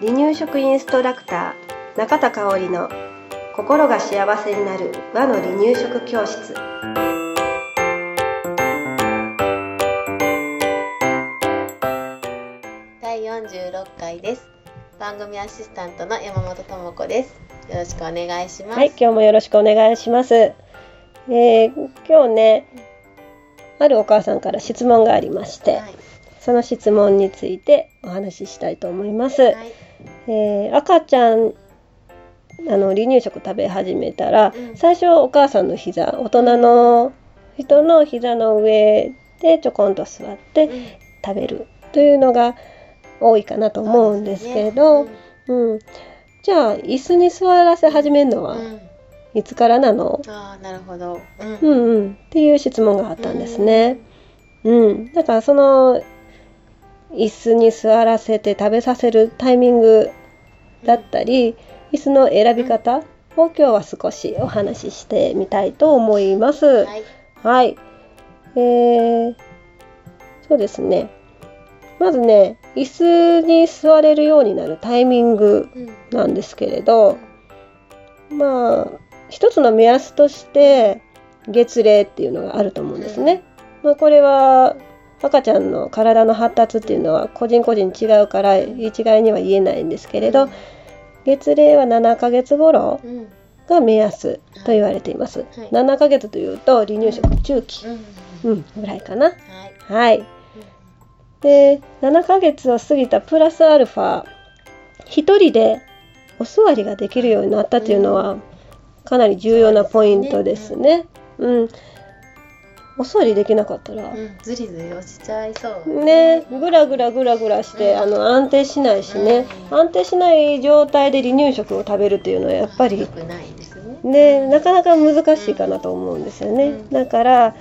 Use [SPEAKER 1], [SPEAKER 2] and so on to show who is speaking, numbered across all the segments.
[SPEAKER 1] 離乳食インストラクター中田香織の心が幸せになる和の離乳食教室。
[SPEAKER 2] 第46回です。番組アシスタントの山本智子です。よろしくお願いします。
[SPEAKER 1] はい今日もよろしくお願いします、えー、今日ねあるお母さんから質問がありまして、
[SPEAKER 2] はい
[SPEAKER 1] その質問についてお話ししたいと思います、
[SPEAKER 2] はい。
[SPEAKER 1] えー赤ちゃんあの離乳食食べ始めたら、
[SPEAKER 2] うん。
[SPEAKER 1] 最初お母さんの膝大人の人の膝の上でちょこんと座って
[SPEAKER 2] うん。
[SPEAKER 1] 食べるというのが多いかなと思うんですけれど、
[SPEAKER 2] そうですね。
[SPEAKER 1] うん。じゃあ椅子に座らせ始めるのは
[SPEAKER 2] うん。うん
[SPEAKER 1] いつからなの、
[SPEAKER 2] ああなるほど。うん。
[SPEAKER 1] うんうん、っていう質問があったんですね。うん、だからその椅子に座らせて食べさせるタイミングだったり、椅子の選び方を今日は少しお話ししてみたいと思います。
[SPEAKER 2] はい
[SPEAKER 1] はい。えー、そうですね。まずね、椅子に座れるようになるタイミング
[SPEAKER 2] うん
[SPEAKER 1] なんですけれど、まあ、一つの目安として月齢っていうのがあると思うんですね。まあ、これは赤ちゃんの体の発達っていうのは個人個人違うから一概には言えないんですけれど、月齢は7ヶ月頃
[SPEAKER 2] うん
[SPEAKER 1] が目安と言われています。
[SPEAKER 2] はい
[SPEAKER 1] 7ヶ月というと離乳食中期、
[SPEAKER 2] うん
[SPEAKER 1] うん、ぐらいかな。
[SPEAKER 2] はい
[SPEAKER 1] はい。で、7ヶ月を過ぎたプラスアルファ、一人でお座りができるようになったっていうのは、かなり重要なポイントですね。うん。お座りできなかったら、
[SPEAKER 2] うんずりずり落ちちゃいそう。
[SPEAKER 1] ね、ぐらぐらぐらぐらして、
[SPEAKER 2] うん。
[SPEAKER 1] あの安定しないしね、
[SPEAKER 2] うん。
[SPEAKER 1] 安定しない状態で離乳食を食べるっていうのはやっぱり
[SPEAKER 2] なね。
[SPEAKER 1] ね、なかなか難しいかなと思うんですよね。
[SPEAKER 2] うん。
[SPEAKER 1] だから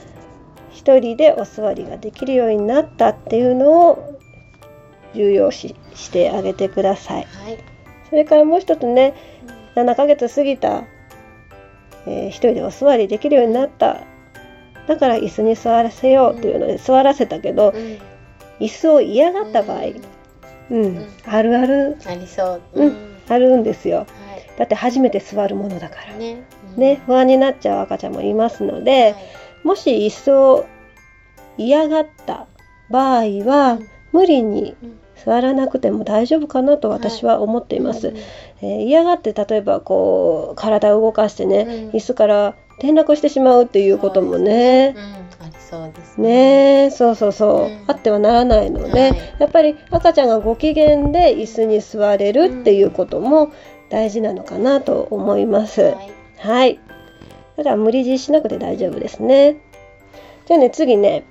[SPEAKER 1] 一人でお座りができるようになったっていうのを重要視してあげてください。
[SPEAKER 2] はい。
[SPEAKER 1] それからもう一つね、7ヶ月過ぎた、えー一人でお座りできるようになった。だから椅子に座らせようっていうので座らせたけど、
[SPEAKER 2] うん。
[SPEAKER 1] 椅子を嫌がった場合、うん、
[SPEAKER 2] ん。
[SPEAKER 1] あるある
[SPEAKER 2] ありそう。
[SPEAKER 1] うんあるんですよ。
[SPEAKER 2] は
[SPEAKER 1] だって初めて座るものだから。
[SPEAKER 2] い。ね
[SPEAKER 1] ね、不安になっちゃう赤ちゃんもいますので、もし椅子を嫌がった場合は、
[SPEAKER 2] うん。
[SPEAKER 1] 無理に
[SPEAKER 2] うん
[SPEAKER 1] 座らなくても大丈夫かなと私は思っています。えー嫌がって例えばこう体を動かしてね、
[SPEAKER 2] うん。
[SPEAKER 1] 椅子から転落してしまうっていうこともね
[SPEAKER 2] そうです
[SPEAKER 1] ねえそうそうそう、
[SPEAKER 2] うん
[SPEAKER 1] あってはならないので、
[SPEAKER 2] はい
[SPEAKER 1] やっぱり赤ちゃんがご機嫌で椅子に座れるっていうことも大事なのかなと思います。
[SPEAKER 2] はい
[SPEAKER 1] はい。だから無理強いしなくて大丈夫ですね。じゃあね、次ね、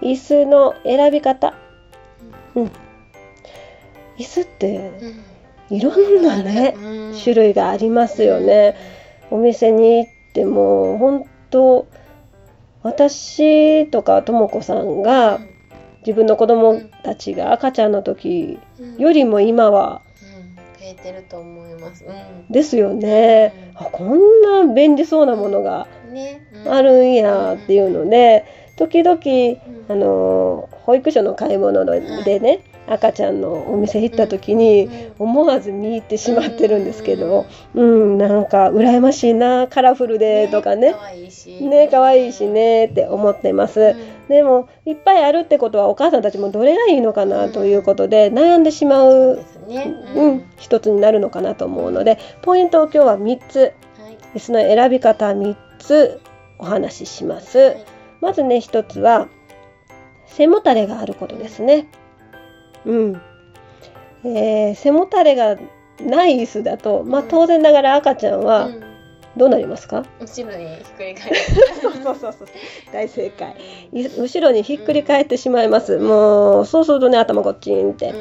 [SPEAKER 2] はい
[SPEAKER 1] 椅子の選び方。うん。椅子って
[SPEAKER 2] うん
[SPEAKER 1] いろんなね、
[SPEAKER 2] うん
[SPEAKER 1] 種類がありますよね。お店に行っても、本当私とかとも子さんが自分の子供たちが赤ちゃんの時
[SPEAKER 2] うん。
[SPEAKER 1] よりも今は
[SPEAKER 2] うん。増えてると思います。うん。
[SPEAKER 1] ですよね。あこんな便利そうなものが
[SPEAKER 2] ね。
[SPEAKER 1] あるんやっていうので時々
[SPEAKER 2] うん。
[SPEAKER 1] あの保育所の買い物でね赤ちゃんのお店行った時に思わず見入ってしまってるんですけどうん。なんか羨ましいなカラフルでとかね。ね可愛いしねって思ってます。でもいっぱいあるってことはお母さんたちもどれがいいのかなということで悩んでしま
[SPEAKER 2] そう
[SPEAKER 1] うん。一つになるのかなと思うのでポイントを今日は3つ。
[SPEAKER 2] はい
[SPEAKER 1] 椅子の選び方3つお話しします。
[SPEAKER 2] はい。
[SPEAKER 1] まずね、一つは、背もたれがあることですね。うん。えー背もたれがない椅子だと、まあ
[SPEAKER 2] うん
[SPEAKER 1] 当然ながら赤ちゃんは
[SPEAKER 2] うん
[SPEAKER 1] どうなりますか、
[SPEAKER 2] 後ろにひっくり返る
[SPEAKER 1] そうそうそうそう。大正解。い後ろにひっくり返ってしまいます。もう、そうするとね、頭こっちんって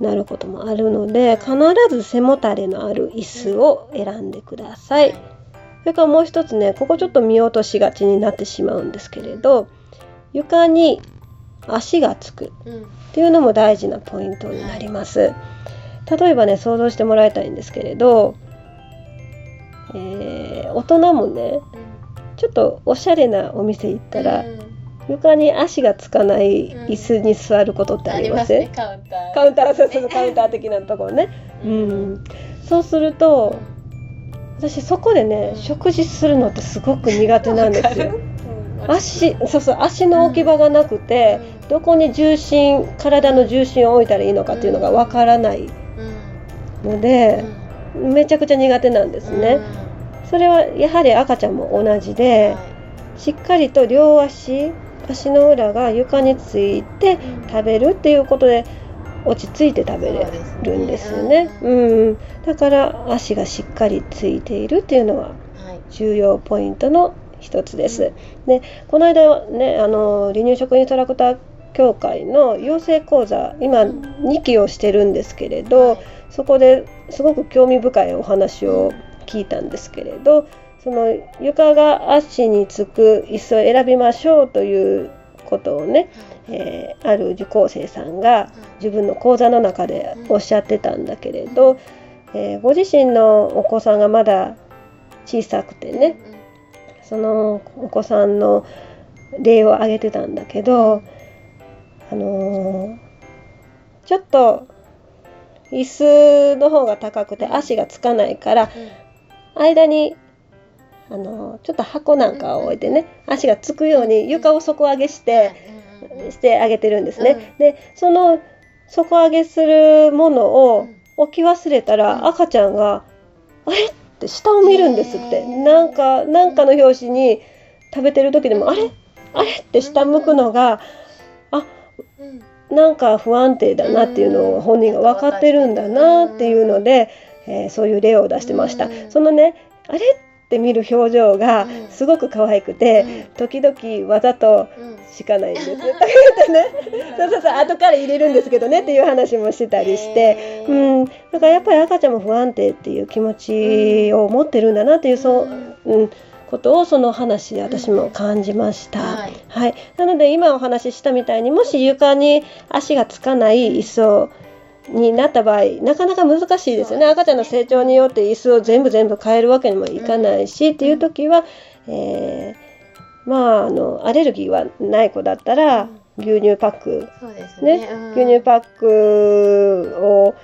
[SPEAKER 1] なることもあるので、必ず背もたれのある椅子を選んでください。それからもう一つねここちょっと見落としがちになってしまうんですけれど床に足がつく。
[SPEAKER 2] うん。
[SPEAKER 1] っていうのも大事なポイントになります。例えばね想像してもらいたいんですけれど、えー大人もねちょっとおしゃれなお店行ったら、床に足がつかない椅子に座ることってありません、
[SPEAKER 2] ね、カウンター。
[SPEAKER 1] カウンターそうそうそうカウンター的なところね、うん、そうすると私そこでね食事するのってすごく苦手なんですよ。足そうそう足の置き場がなくて、どこに重心体の重心を置いたらいいのかっていうのがわからないので、めちゃくちゃ苦手なんですね。それはやはり赤ちゃんも同じで、しっかりと両足足の裏が床について食べるっていうことで落ち着いて食べれるんですよね。うん、だから足がしっかりついているっていうのは重要ポイントの一つです。でこの間ねあの離乳食インストラクター協会の養成講座今2期をしてるんですけれど、そこですごく興味深いお話を聞いたんですけれどその床が足につく椅子を選びましょうということをね、えー、ある受講生さんが自分の講座の中でおっしゃってたんだけれど、えー、ご自身のお子さんがまだ小さくてねそのお子さんの例を挙げてたんだけど、あのー、ちょっと椅子の方が高くて足がつかないから、間にあのちょっと箱なんかを置いてね足がつくように床を底上げして、してあげてるんですね。でその底上げするものを置き忘れたら、赤ちゃんが「あれ?」って下を見るんですって。なんかなんかの拍子に食べてる時でも「あれ？あれ?」って下向くのがあなんか不安定だなっていうのを本人が分かってるんだなっていうので、えー、そういう例を出してました。そのねあれ？って見る表情がすごく可愛くて、時々わざとしかないんです、とか言ってねそうそうそう後から入れるんですけどねっていう話もしたりして、うん、だからやっぱり赤ちゃんも不安定っていう気持ちを持ってるんだなっていうそう、うん、ことをその話で私も感じました、はい、はい、なので今お話ししたみたいにもし床に足がつかない椅子をになった場合なかなか難しいですよね。赤ちゃんの成長によって椅子を全部全部変えるわけにもいかないし、っていう時は、えー、まああのアレルギーはない子だったら、牛乳パック、
[SPEAKER 2] ね、
[SPEAKER 1] ね、牛乳パックを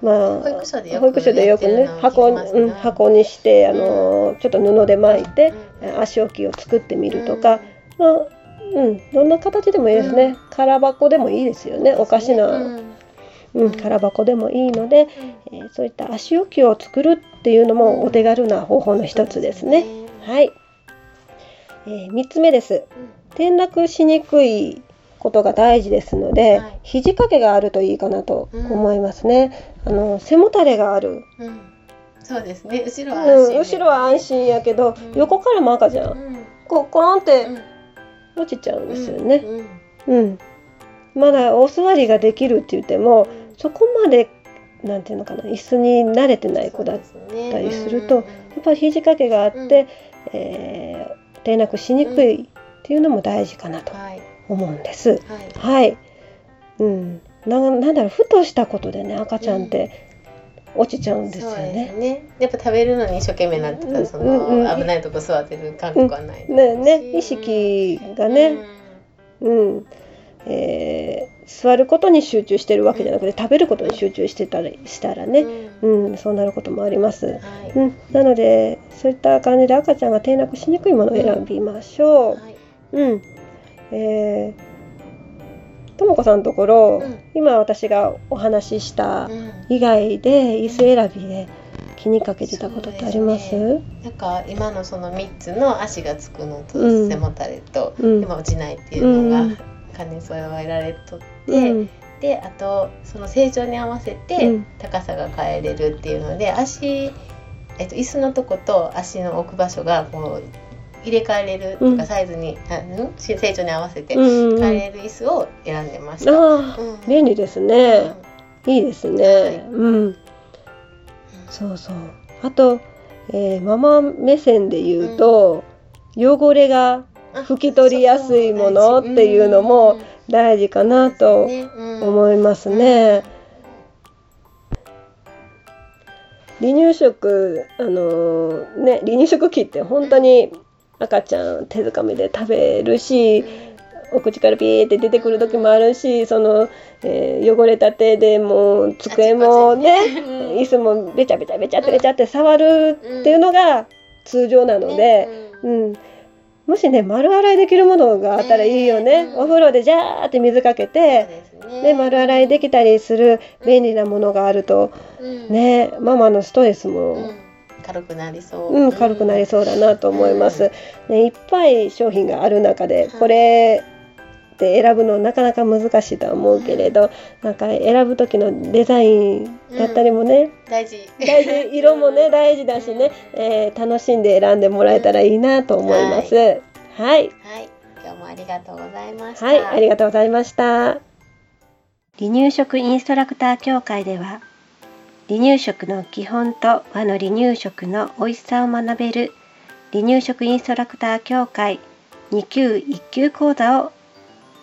[SPEAKER 1] まあ、
[SPEAKER 2] 保育所でよく
[SPEAKER 1] 保育所でよくね箱,、うん、箱にしてあの、ちょっと布で巻いて、足置きを作ってみるとか、まあうん、どんな形でもいいですね、空箱でもいいですよね。おかしな、うん、空箱でもいいので、えー、そういった足置きを作るっていうのもお手軽な方法の一つですね。はい、えー、3つ目です。転落しにくいことが大事ですので、はい、肘掛けがあるといいかなと思いますね。うん、あの背もたれがある。
[SPEAKER 2] うん、そうですね。後ろは安心、
[SPEAKER 1] うん、後ろは安心やけど、横からも赤じゃん。こうコロンって落ちちゃうんですよね。うん。まだお座りができるって言っても、そこまでなんていうのかな椅子に慣れてない子だったりすると、やっぱり肘掛けがあって、えー、転落しにくいっていうのも大事かなと思うんです。はい、はい、うん、ななんだろうふとしたことでね赤ちゃんって落ちちゃうんですよね。
[SPEAKER 2] ね。やっぱ食べるのに一生懸命なってたその、うんうん、危ないとこ座ってる感覚はない、
[SPEAKER 1] ね。ね。意識がね、うん、えー、座ることに集中してるわけじゃなくて、食べることに集中してたりしたらね、うん、そうなることもあります、はい、うん、なのでそういった感じで赤ちゃんが転落しにくいものを選びましょう、はい、うん。えー、とも子さんのところ、うん、今私がお話しした以外で椅子選びで気にかけてたことってあります、ね、
[SPEAKER 2] なんか今のその3つの足がつくのと背もたれと、うん、今落ちないっていうのが、兼ね添えられとって、うん、であとその成長に合わせて高さが変えれるっていうので、足、えっと、椅子のとこと足の置く場所がこう入れ替えれるとか、サイズに、うん、成長に合わせて変えれる椅子を選んでました。
[SPEAKER 1] うん、便利ですね、いいですね、はい、うん。そうそう。あと、えー、ママ目線で言うと、汚れが拭き取りやすいものっていうのも大事かなと思いますね。離乳食あのー、ね離乳食期って本当に赤ちゃん手づかみで食べるしお口からピーって出てくる時もあるしその、えー、汚れた手でもう机もね椅子もべちゃべちゃべちゃってべちゃって触るっていうのが通常なので、うん、もしね丸洗いできるものがあったらいいよね、お風呂でジャーって水かけてで、丸洗いできたりする便利なものがあると、ねママのストレスも。
[SPEAKER 2] 軽くなりそう。
[SPEAKER 1] うん、軽くなりそうだなと思います。ね、いっぱい商品がある中で、これって選ぶのなかなか難しいとは思うけれど、なんか選ぶ時のデザインだったりもね、
[SPEAKER 2] うん、大事
[SPEAKER 1] 大事色もね大事だしね、えー、楽しんで選んでもらえたらいいなと思います。はい、はい、
[SPEAKER 2] はい、今日もありがとうございました。
[SPEAKER 1] はい、ありがとうございました。離乳食インストラクター協会では離乳食の基本と和の離乳食の美味しさを学べる離乳食インストラクター協会2級1級講座を